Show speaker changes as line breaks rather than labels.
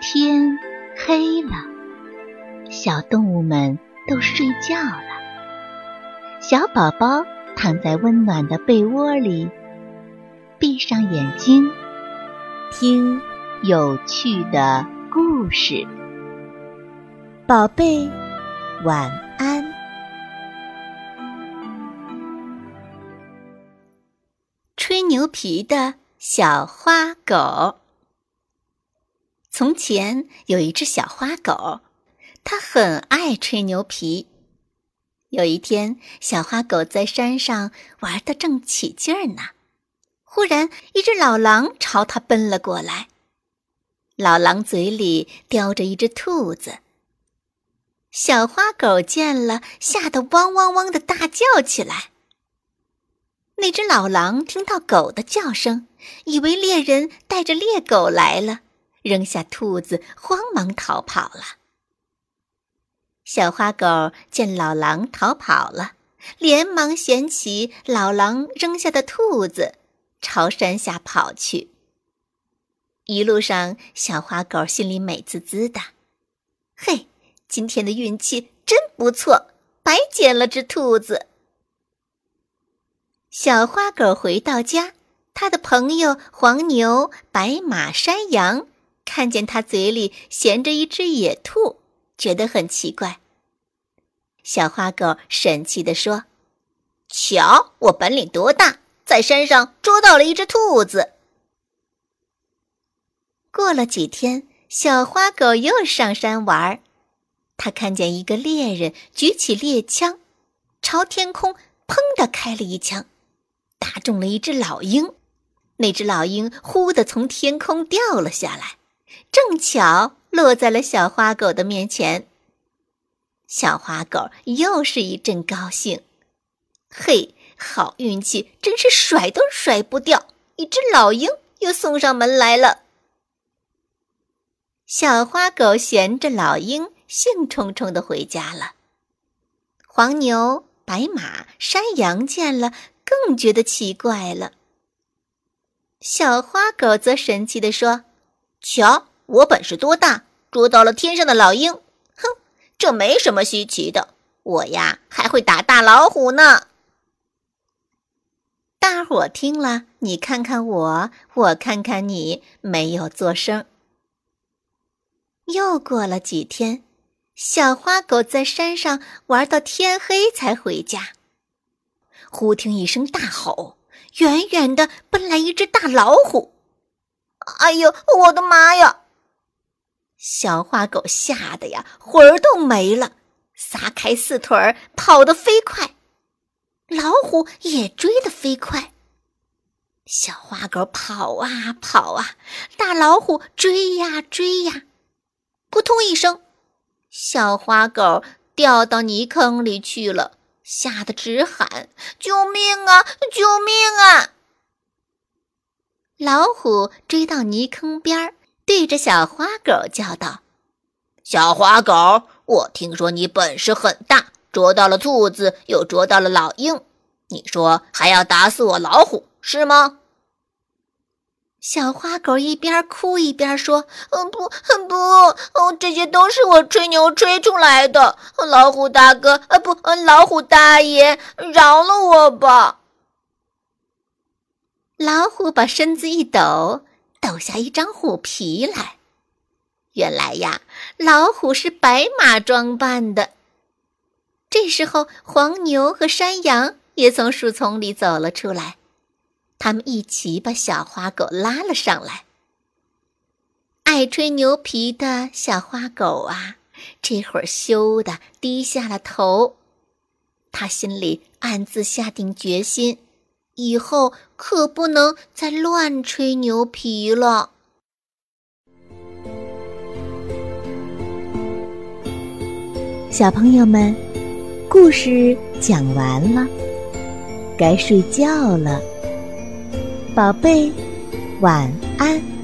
天黑了，小动物们都睡觉了。小宝宝躺在温暖的被窝里，闭上眼睛，听有趣的故事。宝贝，晚安。吹牛皮的小花狗。从前有一只小花狗，它很爱吹牛皮。有一天，小花狗在山上玩的正起劲儿呢，忽然一只老狼朝它奔了过来。老狼嘴里叼着一只兔子。小花狗见了，吓得汪汪汪的大叫起来。那只老狼听到狗的叫声，以为猎人带着猎狗来了。扔下兔子，慌忙逃跑了。小花狗见老狼逃跑了，连忙捡起老狼扔下的兔子，朝山下跑去。一路上，小花狗心里美滋滋的：“嘿，今天的运气真不错，白捡了只兔子。”小花狗回到家，它的朋友黄牛、白马、山羊。看见他嘴里衔着一只野兔，觉得很奇怪。小花狗神气地说：“瞧我本领多大，在山上捉到了一只兔子。”过了几天，小花狗又上山玩，他看见一个猎人举起猎枪，朝天空砰的开了一枪，打中了一只老鹰。那只老鹰忽的从天空掉了下来。正巧落在了小花狗的面前。小花狗又是一阵高兴，嘿，好运气，真是甩都甩不掉！一只老鹰又送上门来了。小花狗衔着老鹰，兴冲冲的回家了。黄牛、白马、山羊见了，更觉得奇怪了。小花狗则神气的说：“瞧。”我本事多大，捉到了天上的老鹰！哼，这没什么稀奇的。我呀，还会打大老虎呢。大伙听了，你看看我，我看看你，没有作声。又过了几天，小花狗在山上玩到天黑才回家。忽听一声大吼，远远的奔来一只大老虎。哎呦，我的妈呀！小花狗吓得呀，魂儿都没了，撒开四腿儿跑得飞快，老虎也追得飞快。小花狗跑啊跑啊，大老虎追呀追呀，扑通一声，小花狗掉到泥坑里去了，吓得直喊：“救命啊！救命啊！”老虎追到泥坑边儿。对着小花狗叫道：“小花狗，我听说你本事很大，捉到了兔子，又捉到了老鹰，你说还要打死我老虎，是吗？”小花狗一边哭一边说：“嗯，不，不，哦，这些都是我吹牛吹出来的。老虎大哥，啊，不，老虎大爷，饶了我吧！”老虎把身子一抖。抖下一张虎皮来，原来呀，老虎是白马装扮的。这时候，黄牛和山羊也从树丛里走了出来，他们一起把小花狗拉了上来。爱吹牛皮的小花狗啊，这会儿羞得低下了头，他心里暗自下定决心。以后可不能再乱吹牛皮了。小朋友们，故事讲完了，该睡觉了，宝贝，晚安。